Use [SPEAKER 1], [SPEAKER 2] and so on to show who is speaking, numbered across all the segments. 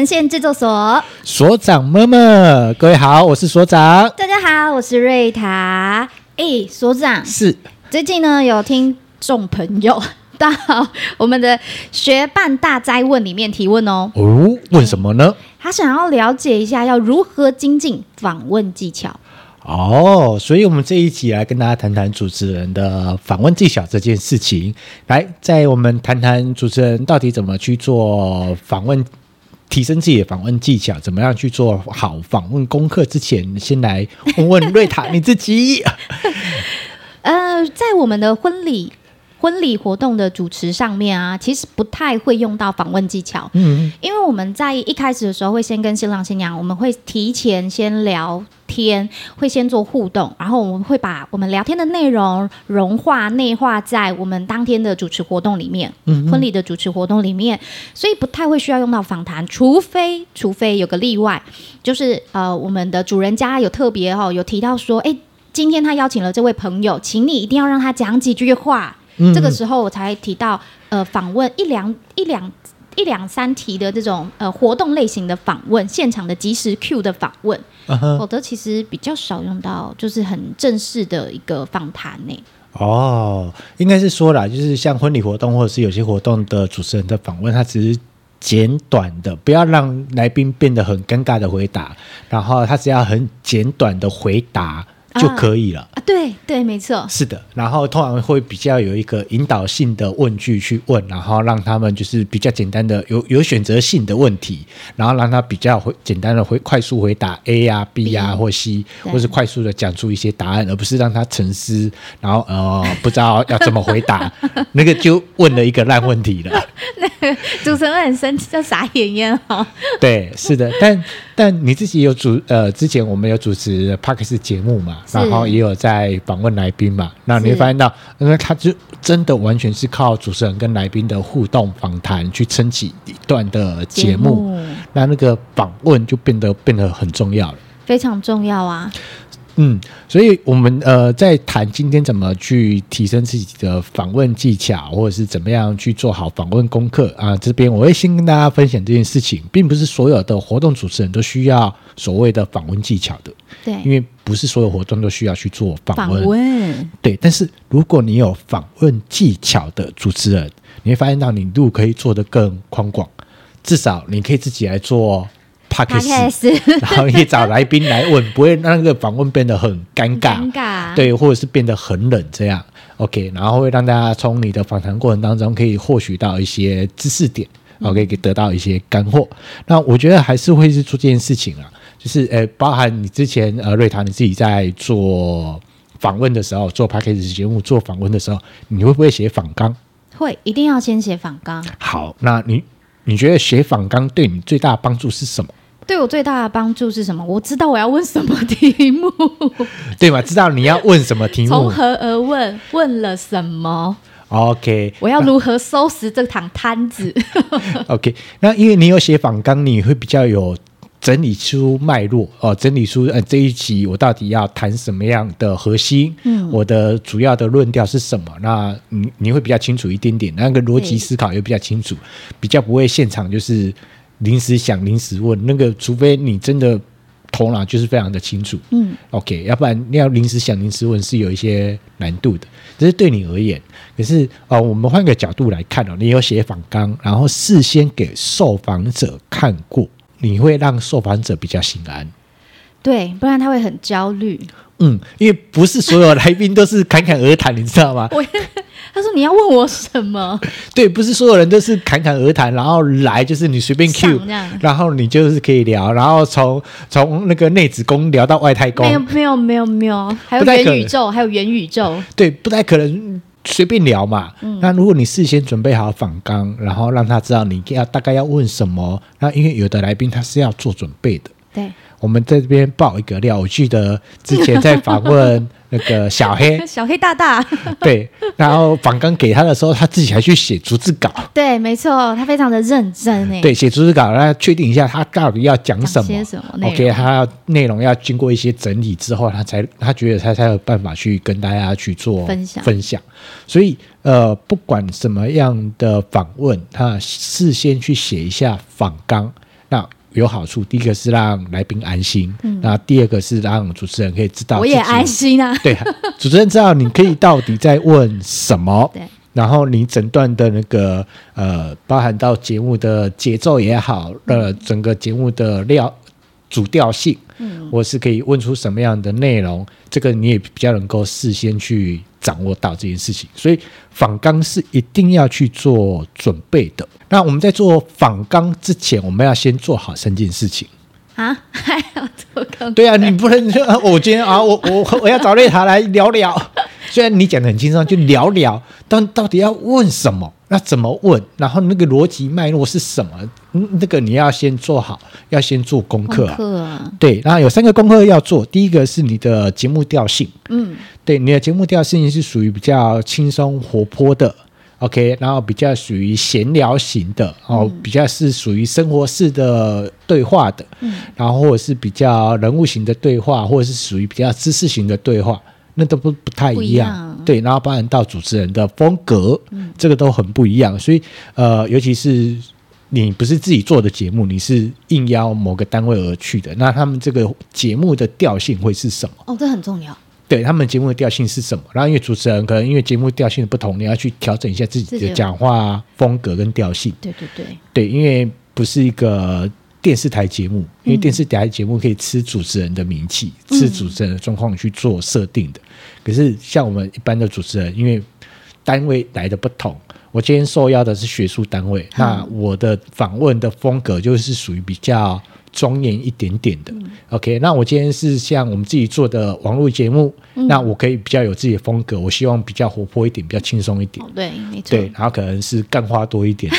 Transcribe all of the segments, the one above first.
[SPEAKER 1] 文献制作所
[SPEAKER 2] 所长么么，各位好，我是所长。
[SPEAKER 1] 大家好，我是瑞塔。哎，所长
[SPEAKER 2] 是
[SPEAKER 1] 最近呢，有听众朋友 到我们的学伴大灾问里面提问哦。
[SPEAKER 2] 哦，问什么呢？
[SPEAKER 1] 他想要了解一下要如何精进访问技巧。
[SPEAKER 2] 哦，所以我们这一集来跟大家谈谈主持人的访问技巧这件事情。来，在我们谈谈主持人到底怎么去做访问，提升自己的访问技巧，怎么样去做好访问功课之前，先来问问瑞塔你自己。
[SPEAKER 1] 呃，在我们的婚礼。婚礼活动的主持上面啊，其实不太会用到访问技巧。嗯，因为我们在一开始的时候会先跟新郎新娘，我们会提前先聊天，会先做互动，然后我们会把我们聊天的内容融化内化在我们当天的主持活动里面。嗯，婚礼的主持活动里面，所以不太会需要用到访谈，除非除非有个例外，就是呃，我们的主人家有特别哈、哦，有提到说，哎，今天他邀请了这位朋友，请你一定要让他讲几句话。这个时候我才提到，呃，访问一两一两一两三题的这种呃活动类型的访问，现场的即时 Q 的访问，否则其实比较少用到，就是很正式的一个访谈呢。
[SPEAKER 2] 哦，应该是说啦，就是像婚礼活动或者是有些活动的主持人的访问，他只是简短的，不要让来宾变得很尴尬的回答，然后他只要很简短的回答。就可以了
[SPEAKER 1] 啊！对对，没错，
[SPEAKER 2] 是的。然后通常会比较有一个引导性的问句去问，然后让他们就是比较简单的有有选择性的问题，然后让他比较回简单的回快速回答 A 呀、啊、B 呀、啊、或 C，或是快速的讲出一些答案，而不是让他沉思，然后呃 不知道要怎么回答，那个就问了一个烂问题了。
[SPEAKER 1] 那 个主持人很生气，叫傻眼眼哈。
[SPEAKER 2] 对，是的，但但你自己有主呃，之前我们有主持 Podcast 节目嘛？然后也有在访问来宾嘛，那你会发现到，因为他就真的完全是靠主持人跟来宾的互动访谈去撑起一段的节目，节目，那那个访问就变得变得很重要了，
[SPEAKER 1] 非常重要啊。
[SPEAKER 2] 嗯，所以我们呃在谈今天怎么去提升自己的访问技巧，或者是怎么样去做好访问功课啊。这边我会先跟大家分享这件事情，并不是所有的活动主持人都需要所谓的访问技巧的，
[SPEAKER 1] 对，
[SPEAKER 2] 因为不是所有活动都需要去做访问，
[SPEAKER 1] 访问，
[SPEAKER 2] 对。但是如果你有访问技巧的主持人，你会发现到你路可以做得更宽广，至少你可以自己来做。Podcast，然后你找来宾来问，不会让那个访问变得很尴尬，尴尬，对，或者是变得很冷这样。OK，然后会让大家从你的访谈过程当中可以获取到一些知识点，OK，可以得到一些干货。那我觉得还是会是做这件事情啊，就是呃，包含你之前呃瑞塔你自己在做访问的时候，做 Podcast 节目做访问的时候，你会不会写访纲？
[SPEAKER 1] 会，一定要先写访纲。
[SPEAKER 2] 好，那你你觉得写访纲对你最大的帮助是什么？
[SPEAKER 1] 对我最大的帮助是什么？我知道我要问什么题目，
[SPEAKER 2] 对吗？知道你要问什么题目，
[SPEAKER 1] 从何而问？问了什么
[SPEAKER 2] ？OK，
[SPEAKER 1] 我要如何收拾这场摊子？
[SPEAKER 2] OK，那因为你有写访纲，你会比较有整理出脉络哦，整理出呃这一集我到底要谈什么样的核心？嗯，我的主要的论调是什么？那你你会比较清楚一点点，那个逻辑思考也比较清楚，比较不会现场就是。临时想临时问那个，除非你真的头脑就是非常的清楚，嗯，OK，要不然你要临时想临时问是有一些难度的。只是对你而言，可是啊、哦，我们换个角度来看哦，你有写访纲，然后事先给受访者看过，你会让受访者比较心安，
[SPEAKER 1] 对，不然他会很焦虑。
[SPEAKER 2] 嗯，因为不是所有来宾都是侃侃而谈，你知道吗？
[SPEAKER 1] 他说：“你要问我什么？”
[SPEAKER 2] 对，不是所有人都是侃侃而谈，然后来就是你随便 Q，然后你就是可以聊，然后从从那个内子宫聊到外太空。
[SPEAKER 1] 没有，没有，没有，没有，还有元宇宙，还有元宇宙。
[SPEAKER 2] 对，不太可能随便聊嘛。嗯、那如果你事先准备好访纲，然后让他知道你要大概要问什么，那因为有的来宾他是要做准备的。
[SPEAKER 1] 对。
[SPEAKER 2] 我们在这边爆一个料，我记得之前在访问那个小黑，
[SPEAKER 1] 小黑大大，
[SPEAKER 2] 对，然后访纲给他的时候，他自己还去写逐字稿，
[SPEAKER 1] 对，没错，他非常的认真诶，
[SPEAKER 2] 对，写逐字稿，然后确定一下他到底要讲什么，什么，OK，他要内容要经过一些整理之后，他才他觉得他才有办法去跟大家去做分享。分享，所以呃，不管什么样的访问，他事先去写一下访纲。那有好处，第一个是让来宾安心，那、嗯、第二个是让主持人可以知道，
[SPEAKER 1] 我也安心啊。
[SPEAKER 2] 对，主持人知道你可以到底在问什么，
[SPEAKER 1] 对，
[SPEAKER 2] 然后你整段的那个呃，包含到节目的节奏也好，呃，整个节目的料主调性，嗯，或是可以问出什么样的内容，这个你也比较能够事先去掌握到这件事情，所以访纲是一定要去做准备的。那我们在做访纲之前，我们要先做好三件事情
[SPEAKER 1] 啊，还要做功？
[SPEAKER 2] 对啊，你不能说我今天啊，我我我要找瑞塔来聊聊。虽然你讲的很轻松，就聊聊，但到底要问什么？那怎么问？然后那个逻辑脉络是什么？嗯，那个你要先做好，要先做功课啊。
[SPEAKER 1] 功课啊。
[SPEAKER 2] 对，然后有三个功课要做。第一个是你的节目调性，
[SPEAKER 1] 嗯，
[SPEAKER 2] 对，你的节目调性是属于比较轻松活泼的，OK，然后比较属于闲聊型的，哦，比较是属于生活式的对话的，嗯，然后或者是比较人物型的对话，或者是属于比较知识型的对话。那都不不太一样，对，然后包含到主持人的风格，嗯，这个都很不一样。所以，呃，尤其是你不是自己做的节目，你是应邀某个单位而去的，那他们这个节目的调性会是什么？
[SPEAKER 1] 哦，这很重要。
[SPEAKER 2] 对，他们节目的调性是什么？然后，因为主持人可能因为节目调性的不同，你要去调整一下自己的讲话风格跟调性。
[SPEAKER 1] 对对对，
[SPEAKER 2] 对，因为不是一个。电视台节目，因为电视台节目可以吃主持人的名气，嗯、吃主持人的状况去做设定的。可是像我们一般的主持人，因为单位来的不同，我今天受邀的是学术单位，嗯、那我的访问的风格就是属于比较庄严一点点的。嗯、OK，那我今天是像我们自己做的网络节目，嗯、那我可以比较有自己的风格，我希望比较活泼一点，比较轻松一点。
[SPEAKER 1] 哦、对，没错。
[SPEAKER 2] 对，然后可能是干花多一点。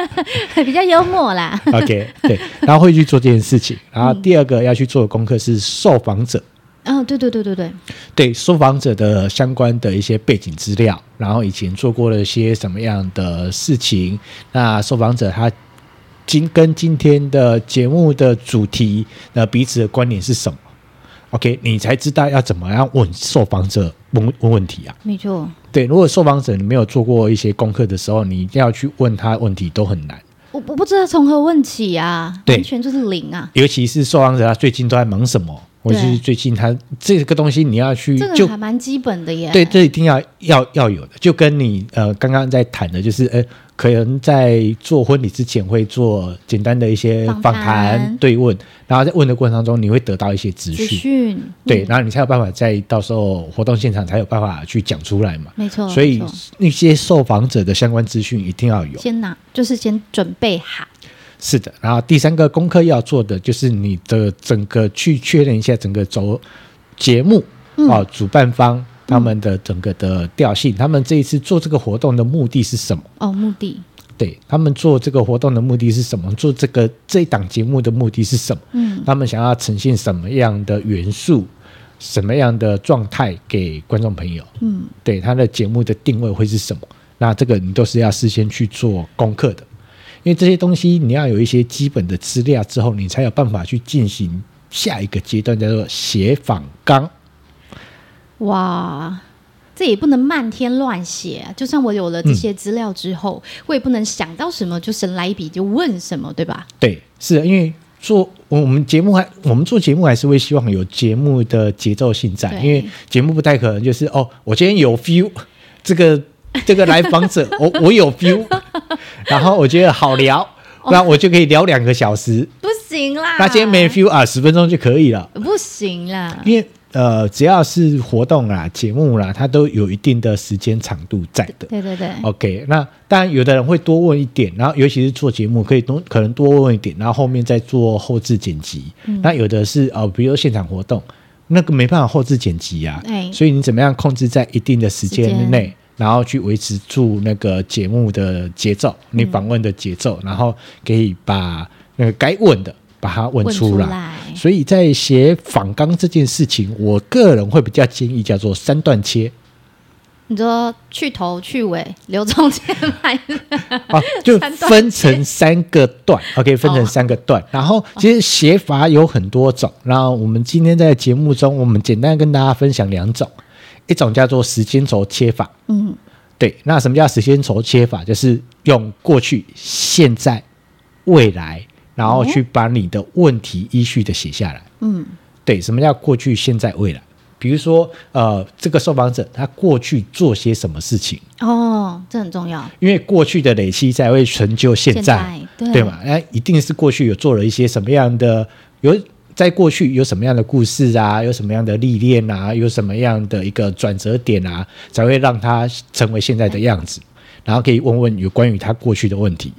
[SPEAKER 1] 比较幽默啦。
[SPEAKER 2] OK，对，然后会去做这件事情。然后第二个要去做的功课是受访者。
[SPEAKER 1] 嗯、哦，对对对对对，
[SPEAKER 2] 对受访者的相关的一些背景资料，然后以前做过了一些什么样的事情。那受访者他今跟今天的节目的主题，那彼此的观点是什么？OK，你才知道要怎么样问受访者问问问题啊。
[SPEAKER 1] 没错。
[SPEAKER 2] 对，如果受访者你没有做过一些功课的时候，你要去问他问题都很难。
[SPEAKER 1] 我我不知道从何问起啊，完全就是零啊。
[SPEAKER 2] 尤其是受访者他最近都在忙什么，或者是最近他这个东西你要去，
[SPEAKER 1] 这个还蛮基本的耶。
[SPEAKER 2] 对，这一定要要要有的，就跟你呃刚刚在谈的，就是呃。可能在做婚礼之前会做简单的一些访谈对问，然后在问的过程当中，你会得到一些资讯，资讯对，然后你才有办法在到时候活动现场才有办法去讲出来嘛。
[SPEAKER 1] 没错，
[SPEAKER 2] 所以那些受访者的相关资讯一定要有，
[SPEAKER 1] 先拿就是先准备好。
[SPEAKER 2] 是的，然后第三个功课要做的就是你的整个去确认一下整个走节目啊，主办方。他们的整个的调性，他们这一次做这个活动的目的是什么？
[SPEAKER 1] 哦，目的。
[SPEAKER 2] 对，他们做这个活动的目的是什么？做这个这一档节目的目的是什么？嗯，他们想要呈现什么样的元素，什么样的状态给观众朋友？嗯，对，他的节目的定位会是什么？那这个你都是要事先去做功课的，因为这些东西你要有一些基本的资料之后，你才有办法去进行下一个阶段，叫做写访纲。
[SPEAKER 1] 哇，这也不能漫天乱写啊！就算我有了这些资料之后，嗯、我也不能想到什么就神来一笔就问什么，对吧？
[SPEAKER 2] 对，是因为做我们节目还我们做节目还是会希望有节目的节奏性在，因为节目不太可能就是哦，我今天有 feel，这个 这个来访者我我有 feel，然后我觉得好聊，那、哦、我就可以聊两个小时，
[SPEAKER 1] 不行啦。
[SPEAKER 2] 那今天没 feel 啊，十分钟就可以了，
[SPEAKER 1] 不行啦，
[SPEAKER 2] 因为。呃，只要是活动啦、节目啦，它都有一定的时间长度在的。
[SPEAKER 1] 对对对。
[SPEAKER 2] OK，那当然有的人会多问一点，然后尤其是做节目可以多可能多问一点，然后后面再做后置剪辑。嗯、那有的是哦、呃，比如说现场活动，那个没办法后置剪辑啊。哎、所以你怎么样控制在一定的时间内，间然后去维持住那个节目的节奏，你访问的节奏，嗯、然后可以把那个该问的。把它问出来，出来，所以在写访纲这件事情，我个人会比较建议叫做三段切。
[SPEAKER 1] 你说去头去尾留中间还是？
[SPEAKER 2] 啊，就 分成三个段，OK，分成三个段。哦、然后其实写法有很多种，然后我们今天在节目中，我们简单跟大家分享两种，一种叫做时间轴切法。嗯，对。那什么叫时间轴切法？就是用过去、现在、未来。然后去把你的问题依序的写下来。嗯，对，什么叫过去、现在、未来？比如说，呃，这个受访者他过去做些什么事情？
[SPEAKER 1] 哦，这很重要，
[SPEAKER 2] 因为过去的累积才会成就现在，现在对，对嘛？哎，一定是过去有做了一些什么样的，有在过去有什么样的故事啊，有什么样的历练啊，有什么样的一个转折点啊，才会让他成为现在的样子。然后可以问问有关于他过去的问题，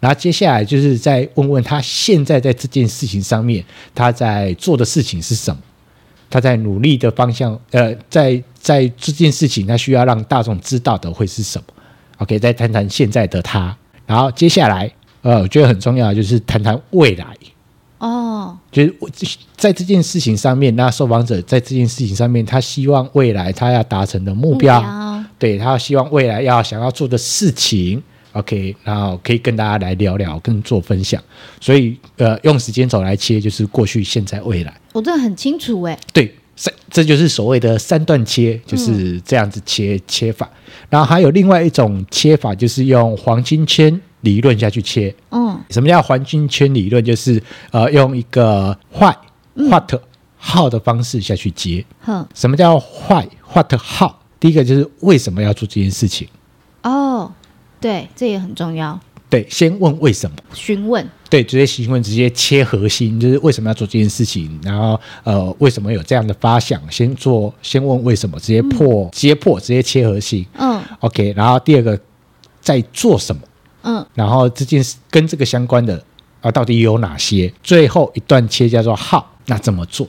[SPEAKER 2] 然后接下来就是再问问他现在在这件事情上面他在做的事情是什么。他在努力的方向，呃，在在这件事情，他需要让大众知道的会是什么？OK，再谈谈现在的他，然后接下来，呃，我觉得很重要的就是谈谈未来。哦，就是在这件事情上面，那受访者在这件事情上面，他希望未来他要达成的目标，目标对，他希望未来要想要做的事情。OK，然后可以跟大家来聊聊，跟做分享。所以，呃，用时间轴来切，就是过去、现在、未来。
[SPEAKER 1] 我这很清楚哎。
[SPEAKER 2] 对，三，这就是所谓的三段切，就是这样子切、嗯、切法。然后还有另外一种切法，就是用黄金圈理论下去切。嗯。什么叫环境圈理论？就是呃，用一个 why、what、how 的方式下去接。嗯。什么叫 why、what、how？第一个就是为什么要做这件事情？哦。
[SPEAKER 1] 对，这也很重要。
[SPEAKER 2] 对，先问为什么，
[SPEAKER 1] 询问。
[SPEAKER 2] 对，直接询问，直接切核心，就是为什么要做这件事情，然后呃，为什么有这样的发想？先做，先问为什么，直接破，嗯、直接破，直接切核心。嗯，OK。然后第二个，在做什么？嗯，然后这件事跟这个相关的啊，到底有哪些？最后一段切叫做 how，那怎么做？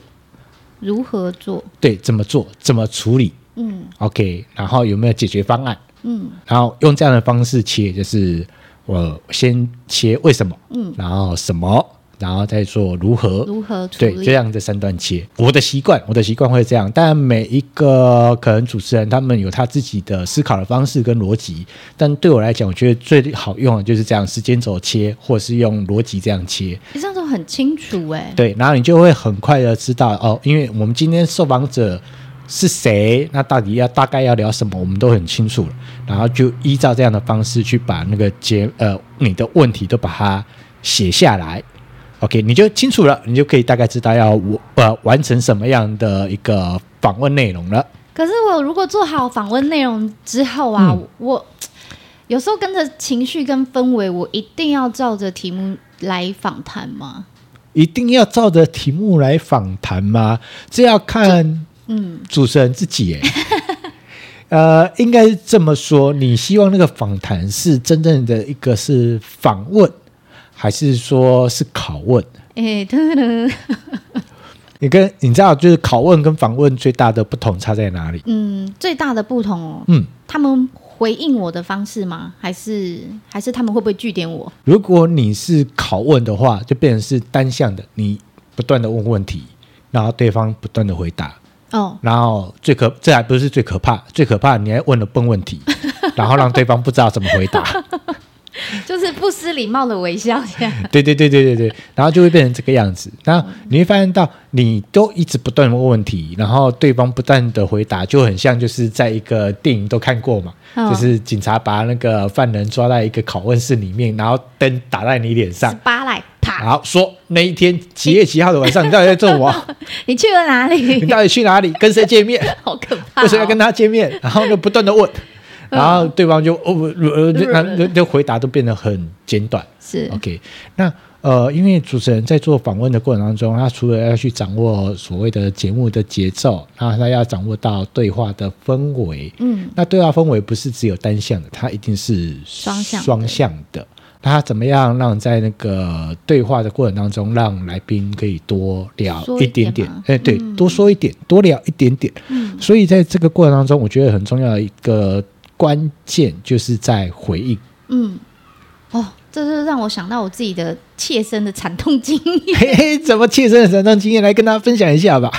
[SPEAKER 1] 如何做？
[SPEAKER 2] 对，怎么做？怎么处理？嗯，OK。然后有没有解决方案？嗯，然后用这样的方式切，就是我先切为什么，嗯，然后什么，然后再做如何，
[SPEAKER 1] 如何
[SPEAKER 2] 对，这样的三段切。我的习惯，我的习惯会这样，但每一个可能主持人他们有他自己的思考的方式跟逻辑，但对我来讲，我觉得最好用的就是这样时间轴切，或是用逻辑这样切，
[SPEAKER 1] 你这样都很清楚哎。
[SPEAKER 2] 对，然后你就会很快的知道哦，因为我们今天受访者。是谁？那到底要大概要聊什么？我们都很清楚了。然后就依照这样的方式去把那个结呃你的问题都把它写下来。OK，你就清楚了，你就可以大概知道要我呃完成什么样的一个访问内容了。
[SPEAKER 1] 可是我如果做好访问内容之后啊，嗯、我有时候跟着情绪跟氛围，我一定要照着题目来访谈吗？
[SPEAKER 2] 一定要照着题目来访谈吗？这要看。嗯，主持人自己哎，呃，应该这么说。你希望那个访谈是真正的一个是访问，还是说是拷问？哎，对了，你跟你知道，就是拷问跟访问最大的不同差在哪里？
[SPEAKER 1] 嗯，最大的不同哦，嗯，他们回应我的方式吗？还是还是他们会不会据点我？
[SPEAKER 2] 如果你是拷问的话，就变成是单向的，你不断的问问题，然后对方不断的回答。哦，然后最可这还不是最可怕，最可怕你还问了笨问题，然后让对方不知道怎么回答，
[SPEAKER 1] 就是不失礼貌的微笑这样。
[SPEAKER 2] 对对对对对对，然后就会变成这个样子。然后你会发现到，你都一直不断问问题，然后对方不断的回答，就很像就是在一个电影都看过嘛，哦、就是警察把那个犯人抓在一个拷问室里面，然后灯打在你脸上，
[SPEAKER 1] 巴莱。
[SPEAKER 2] 好说，那一天几月几号的晚上，你到底在做什么？
[SPEAKER 1] 你去了哪里？
[SPEAKER 2] 你到底去哪里？跟谁见面？
[SPEAKER 1] 好可怕、哦！
[SPEAKER 2] 为什么要跟他见面？然后就不断的问，然后对方就哦呃，那那回答都变得很简短。
[SPEAKER 1] 是
[SPEAKER 2] OK。那呃，因为主持人在做访问的过程当中，他除了要去掌握所谓的节目的节奏，然后他要掌握到对话的氛围。嗯，那对话氛围不是只有单向的，它一定是双向双向的。他怎么样让在那个对话的过程当中，让来宾可以多聊一点点？哎，对，嗯、多说一点，多聊一点点。嗯，所以在这个过程当中，我觉得很重要的一个关键就是在回应。嗯，
[SPEAKER 1] 哦，这是让我想到我自己的切身的惨痛经验。
[SPEAKER 2] 嘿嘿，怎么切身的惨痛经验？来跟大家分享一下吧。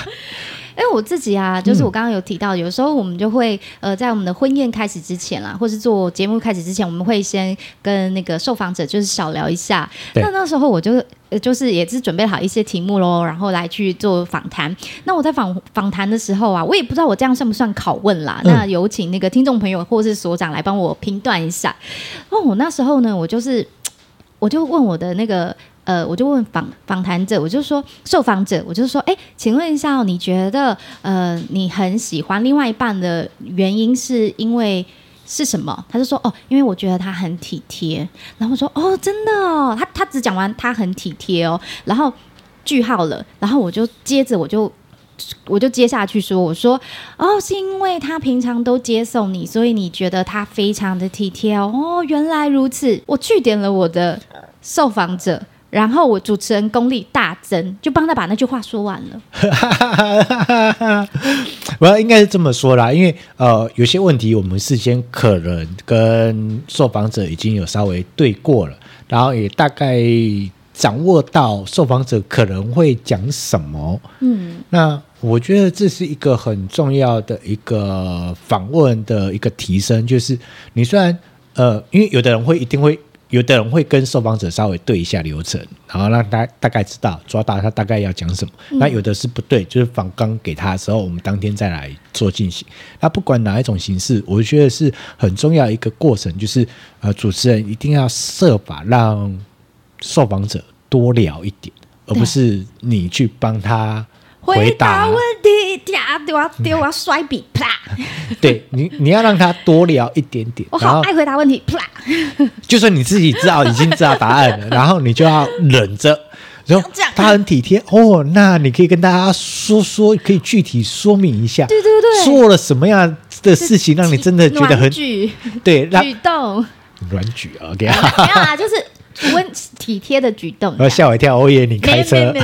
[SPEAKER 1] 因为我自己啊，就是我刚刚有提到，有时候我们就会呃，在我们的婚宴开始之前啦，或是做节目开始之前，我们会先跟那个受访者就是小聊一下。那那时候我就就是也是准备好一些题目喽，然后来去做访谈。那我在访访谈的时候啊，我也不知道我这样算不算拷问啦。那有请那个听众朋友或是所长来帮我评断一下。哦，我那时候呢，我就是 我就问我的那个呃，我就问访访谈者，我就说受访者，我就说，哎，请问一下，你觉得呃，你很喜欢另外一半的原因是因为是什么？他就说，哦，因为我觉得他很体贴。然后我说，哦，真的哦，他他只讲完他很体贴哦，然后句号了，然后我就接着我就。我就接下去说，我说哦，是因为他平常都接送你，所以你觉得他非常的体贴哦。哦，原来如此，我据点了我的受访者，然后我主持人功力大增，就帮他把那句话说完了。
[SPEAKER 2] 我要应该是这么说啦，因为呃，有些问题我们事先可能跟受访者已经有稍微对过了，然后也大概。掌握到受访者可能会讲什么，嗯，那我觉得这是一个很重要的一个访问的一个提升，就是你虽然呃，因为有的人会一定会，有的人会跟受访者稍微对一下流程，然后让大大概知道抓到他大概要讲什么，嗯，那有的是不对，就是访刚给他的时候，我们当天再来做进行。那不管哪一种形式，我觉得是很重要一个过程，就是呃，主持人一定要设法让。受访者多聊一点，而不是你去帮他回答，
[SPEAKER 1] 回答问题，丢啊丢啊摔笔，啪！
[SPEAKER 2] 对你，你要让他多聊一点点。
[SPEAKER 1] 我好爱回答问题，啪！
[SPEAKER 2] 就算你自己知道已经知道答案了，然后你就要忍着。然后他很体贴哦，那你可以跟大家说说，可以具体说明一下，
[SPEAKER 1] 对对对，
[SPEAKER 2] 做了什么样的事情让你真的觉得很对让
[SPEAKER 1] 举动
[SPEAKER 2] 软举？OK，
[SPEAKER 1] 没有啊，就是。温体贴的举动，
[SPEAKER 2] 吓、啊、我一跳！我以为你开车。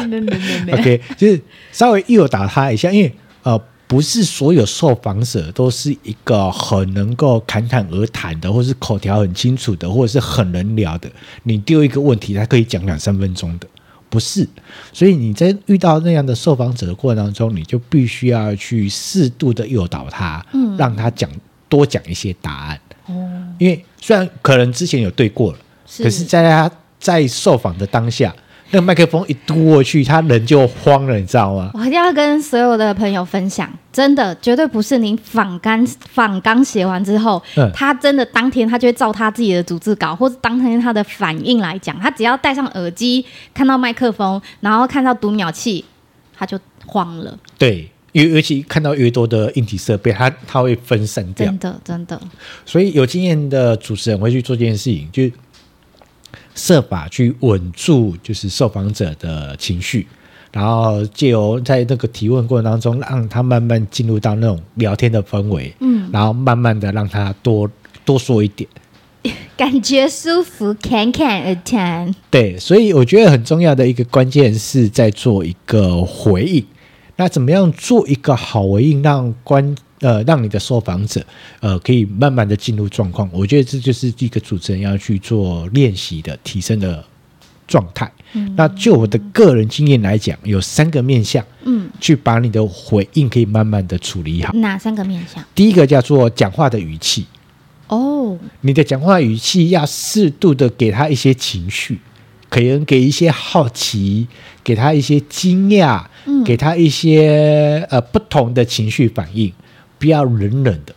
[SPEAKER 2] OK，就是稍微诱导他一下，因为呃，不是所有受访者都是一个很能够侃侃而谈的，或是口条很清楚的，或者是很能聊的。你丢一个问题，他可以讲两三分钟的，不是。所以你在遇到那样的受访者的过程当中，你就必须要去适度的诱导他，嗯，让他讲多讲一些答案。哦，因为虽然可能之前有对过了。可是，在他在受访的当下，那个麦克风一嘟过去，他人就慌了，你知道吗？
[SPEAKER 1] 我一定要跟所有的朋友分享，真的绝对不是你仿纲访纲写完之后，嗯，他真的当天他就会照他自己的逐字稿，或者当天他的反应来讲，他只要戴上耳机，看到麦克风，然后看到读秒器，他就慌了。
[SPEAKER 2] 对，尤尤其看到越多的硬体设备，他他会分神掉。
[SPEAKER 1] 真的，真的。
[SPEAKER 2] 所以有经验的主持人会去做这件事情，就。设法去稳住，就是受访者的情绪，然后借由在那个提问过程当中，让他慢慢进入到那种聊天的氛围，嗯，然后慢慢的让他多多说一点，
[SPEAKER 1] 感觉舒服，侃侃而谈。
[SPEAKER 2] 对，所以我觉得很重要的一个关键是在做一个回应。那怎么样做一个好回应，让观呃，让你的受访者，呃，可以慢慢的进入状况。我觉得这就是一个主持人要去做练习的提升的状态。嗯，那就我的个人经验来讲，有三个面向，嗯，去把你的回应可以慢慢的处理好。
[SPEAKER 1] 哪三个面向？
[SPEAKER 2] 第一个叫做讲话的语气。哦，你的讲话语气要适度的给他一些情绪，可能给一些好奇，给他一些惊讶，嗯，给他一些呃不同的情绪反应。不要冷冷的，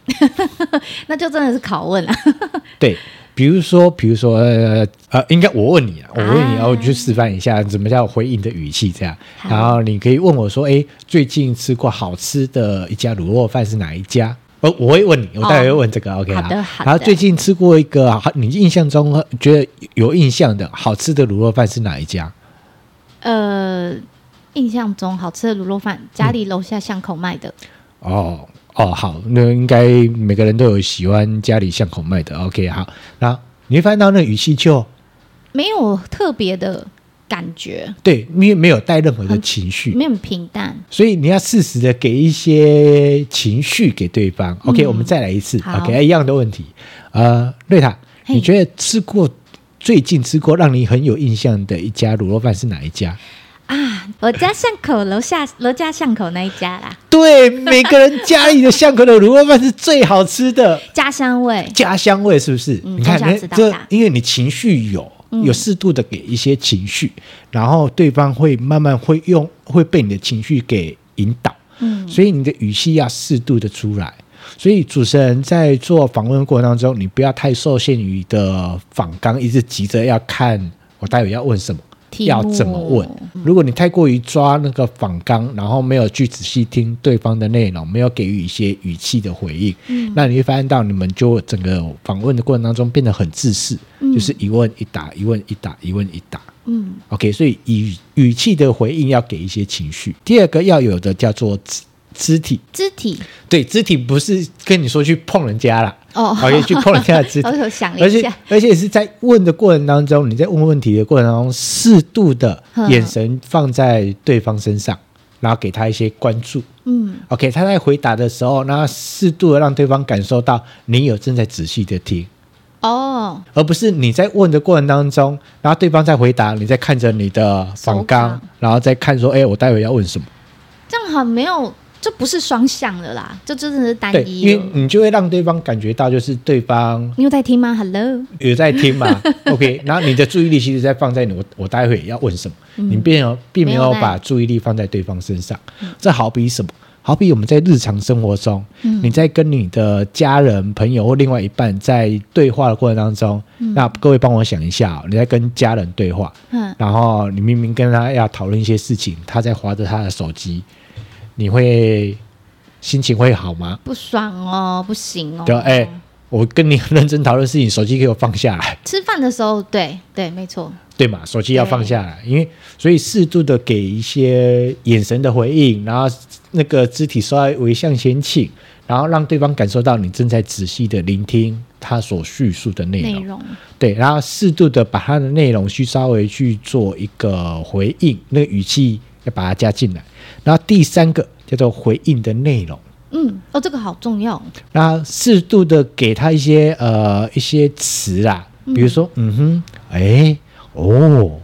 [SPEAKER 1] 那就真的是拷问了。
[SPEAKER 2] 对，比如说，比如说，呃，呃，应该我问你啊，我问你，然后我去示范一下怎么叫回应的语气，这样。然后你可以问我说：“哎，最近吃过好吃的一家卤肉饭是哪一家？”我我会问你，我待会会问这个。OK，
[SPEAKER 1] 好的，好的。
[SPEAKER 2] 然后最近吃过一个你印象中觉得有印象的好吃的卤肉饭是哪一家？
[SPEAKER 1] 呃，印象中好吃的卤肉饭，家里楼下巷口卖的。
[SPEAKER 2] 嗯、哦。哦，好，那应该每个人都有喜欢家里巷口卖的。OK，好，那你会发现到那语气就
[SPEAKER 1] 没有特别的感觉，
[SPEAKER 2] 对，因为没有带任何的情绪，
[SPEAKER 1] 没有平淡，
[SPEAKER 2] 所以你要适时的给一些情绪给对方。嗯、OK，我们再来一次。OK，一样的问题。呃，瑞塔，你觉得吃过最近吃过让你很有印象的一家卤肉饭是哪一家？
[SPEAKER 1] 啊，我家巷口楼下楼家巷口那一家啦。
[SPEAKER 2] 对，每个人家里的巷口的卤肉饭是最好吃的，
[SPEAKER 1] 家乡味，
[SPEAKER 2] 家乡味是不是？嗯、你看，这因为你情绪有有适度的给一些情绪，嗯、然后对方会慢慢会用会被你的情绪给引导，嗯，所以你的语气要适度的出来。所以主持人在做访问过程当中，你不要太受限于的访纲，一直急着要看我待会要问什么。要怎么问。如果你太过于抓那个访纲，然后没有去仔细听对方的内容，没有给予一些语气的回应，嗯，那你会发现到你们就整个访问的过程当中变得很自私，嗯，就是一问一答，一问一答，一问一答。嗯，OK，所以语语气的回应要给一些情绪。第二个要有的叫做肢肢体，
[SPEAKER 1] 肢体？
[SPEAKER 2] 对，肢体不是跟你说去碰人家啦。哦，OK，去碰人家的肢体，而且而且是在问的过程当中，你在问问题的过程当中，适度的眼神放在对方身上，然后给他一些关注。嗯，OK，他在回答的时候，然后适度的让对方感受到你有正在仔细的听。哦，而不是你在问的过程当中，然后对方在回答，你在看着你的访纲，然后再看说，哎，我待会要问什么？
[SPEAKER 1] 这样好没有，这不是双向的啦，这真的是单一。
[SPEAKER 2] 因为你就会让对方感觉到，就是对方
[SPEAKER 1] 你有在听吗？Hello，
[SPEAKER 2] 有在听吗？OK，然后你的注意力其实在放在你我我待会要问什么，嗯、你并没有并没有把注意力放在对方身上。这好比什么？好比我们在日常生活中，嗯、你在跟你的家人、朋友或另外一半在对话的过程当中，嗯、那各位帮我想一下，你在跟家人对话，嗯、然后你明明跟他要讨论一些事情，他在划着他的手机，你会心情会好吗？
[SPEAKER 1] 不爽哦，不行哦。
[SPEAKER 2] 对，哎、欸，我跟你认真讨论事情，手机给我放下来。
[SPEAKER 1] 吃饭的时候，对对，没错。
[SPEAKER 2] 对嘛，手机要放下来，因为所以适度的给一些眼神的回应，然后那个肢体稍微微向前倾，然后让对方感受到你正在仔细的聆听他所叙述的内容。内容对，然后适度的把他的内容去稍微去做一个回应，那个语气要把它加进来。然后第三个叫做回应的内容。
[SPEAKER 1] 嗯，哦，这个好重要。
[SPEAKER 2] 然后适度的给他一些呃一些词啦，比如说嗯，嗯哼，哎。哦，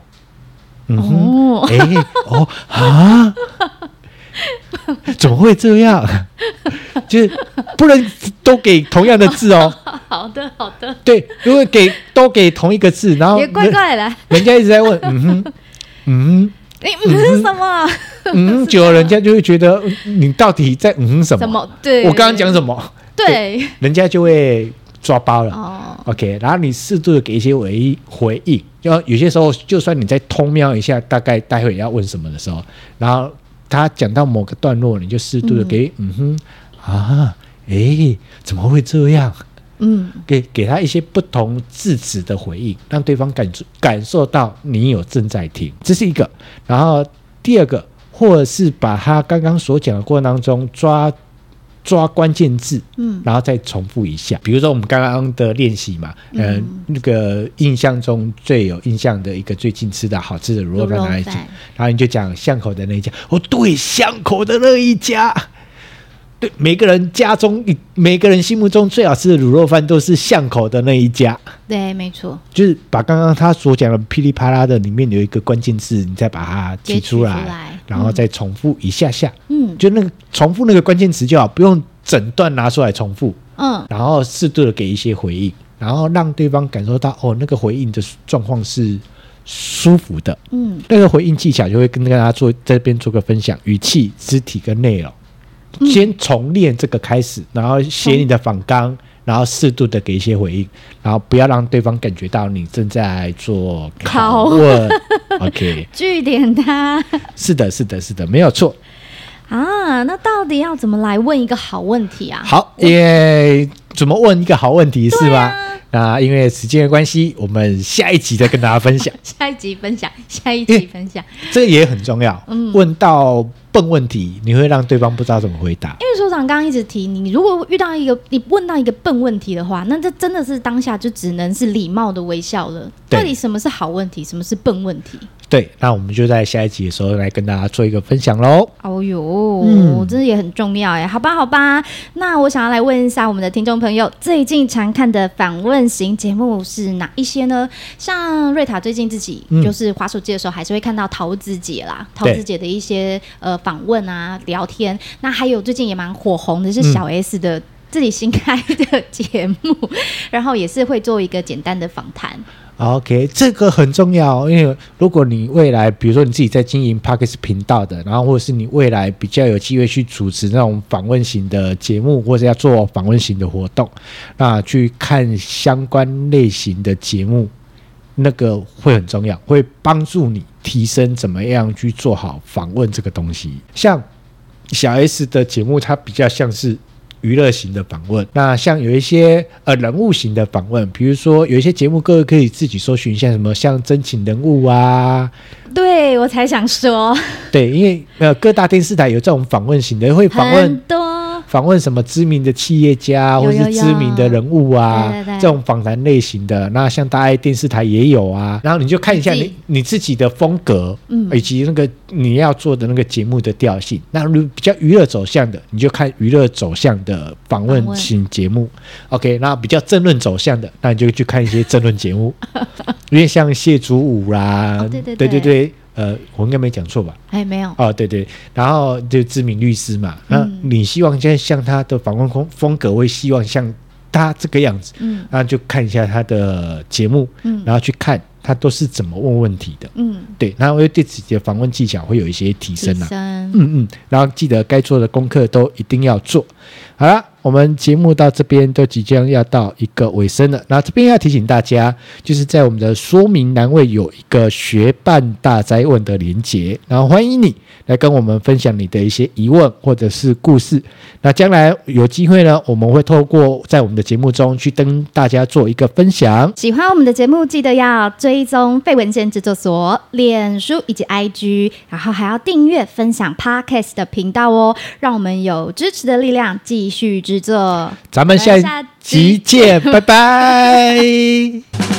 [SPEAKER 2] 嗯哼，哎，哦啊，怎么会这样？就是不能都给同样的字哦。
[SPEAKER 1] 好的，好的。
[SPEAKER 2] 对，如果给都给同一个字，然后
[SPEAKER 1] 也怪怪的。
[SPEAKER 2] 人家一直在问，嗯哼，嗯，
[SPEAKER 1] 你嗯是什么？
[SPEAKER 2] 嗯，久了人家就会觉得你到底在嗯什么？什么？
[SPEAKER 1] 对，
[SPEAKER 2] 我刚刚讲什么？
[SPEAKER 1] 对，
[SPEAKER 2] 人家就会抓包了。哦，OK，然后你适度的给一些回回应。就有些时候，就算你再通瞄一下，大概待会要问什么的时候，然后他讲到某个段落，你就适度的给嗯，嗯哼啊，诶，怎么会这样？嗯，给给他一些不同字词的回应，让对方感感受到你有正在听，这是一个。然后第二个，或者是把他刚刚所讲的过程当中抓。抓关键字，嗯，然后再重复一下。比如说我们刚刚的练习嘛，嗯、呃，那个印象中最有印象的一个最近吃的好吃的如果在哪一家？然后你就讲巷口的那一家。哦，对，巷口的那一家。对，每个人家中，每个人心目中最好吃的卤肉饭都是巷口的那一家。
[SPEAKER 1] 对，没错。
[SPEAKER 2] 就是把刚刚他所讲的噼里啪啦的里面有一个关键字，你再把它提出来，出来然后再重复一下下。嗯，就那个重复那个关键词就好，不用整段拿出来重复。嗯，然后适度的给一些回应，然后让对方感受到哦，那个回应的状况是舒服的。嗯，那个回应技巧就会跟大家做在这边做个分享，语气、肢体跟内容。先从练这个开始，然后写你的访纲，然后适度的给一些回应，然后不要让对方感觉到你正在做拷问。考 OK，
[SPEAKER 1] 据点他。
[SPEAKER 2] 是的，是的，是的，没有错。
[SPEAKER 1] 啊，那到底要怎么来问一个好问题啊？
[SPEAKER 2] 好，因为怎么问一个好问题是吧？那因为时间的关系，我们下一集再跟大家分享。
[SPEAKER 1] 下一集分享，下一集分享，
[SPEAKER 2] 这个也很重要。嗯，问到笨问题，你会让对方不知道怎么回答。
[SPEAKER 1] 因为所长刚刚一直提，你如果遇到一个你问到一个笨问题的话，那这真的是当下就只能是礼貌的微笑了。到底什么是好问题，什么是笨问题？
[SPEAKER 2] 对，那我们就在下一集的时候来跟大家做一个分享喽。
[SPEAKER 1] 哦哟，嗯，真的也很重要哎。好吧，好吧，那我想要来问一下我们的听众朋友，最近常看的访问型节目是哪一些呢？像瑞塔最近自己就是滑手机的时候，还是会看到桃子姐啦，桃子姐的一些呃访问啊、聊天。那还有最近也蛮火红的是小 S 的自己新开的节目，嗯、然后也是会做一个简单的访谈。
[SPEAKER 2] OK，这个很重要，因为如果你未来，比如说你自己在经营 Podcast 频道的，然后或者是你未来比较有机会去主持那种访问型的节目，或者要做访问型的活动，那去看相关类型的节目，那个会很重要，会帮助你提升，怎么样去做好访问这个东西。像小 S 的节目，它比较像是。娱乐型的访问，那像有一些呃人物型的访问，比如说有一些节目，各位可以自己搜寻一下，什么像真情人物啊。
[SPEAKER 1] 对，我才想说，
[SPEAKER 2] 对，因为呃各大电视台有这种访问型的，会访问
[SPEAKER 1] 很多。
[SPEAKER 2] 访问什么知名的企业家，或是知名的人物啊，这种访谈类型的，那像大爱电视台也有啊。然后你就看一下你你自己的风格，嗯，以及那个你要做的那个节目的调性。那如比较娱乐走向的，你就看娱乐走向的访问型节目。OK，那比较政论走向的，那你就去看一些政论节目，因为像谢祖武啦，对对对对对。呃，我应该没讲错吧？
[SPEAKER 1] 哎，没有。
[SPEAKER 2] 哦，对对，然后就知名律师嘛。那、嗯、你希望现在像他的访问风风格，会希望像他这个样子。嗯，那就看一下他的节目，嗯，然后去看他都是怎么问问题的。嗯，对，然后会对自己的访问技巧会有一些提升啊。嗯嗯，然后记得该做的功课都一定要做。好了。我们节目到这边都即将要到一个尾声了，那这边要提醒大家，就是在我们的说明栏位有一个学伴大哉问的连结，然后欢迎你来跟我们分享你的一些疑问或者是故事。那将来有机会呢，我们会透过在我们的节目中去跟大家做一个分享。
[SPEAKER 1] 喜欢我们的节目，记得要追踪废文件制作所、脸书以及 IG，然后还要订阅分享 Podcast 的频道哦，让我们有支持的力量，继续。制作，
[SPEAKER 2] 咱们下集见，拜拜。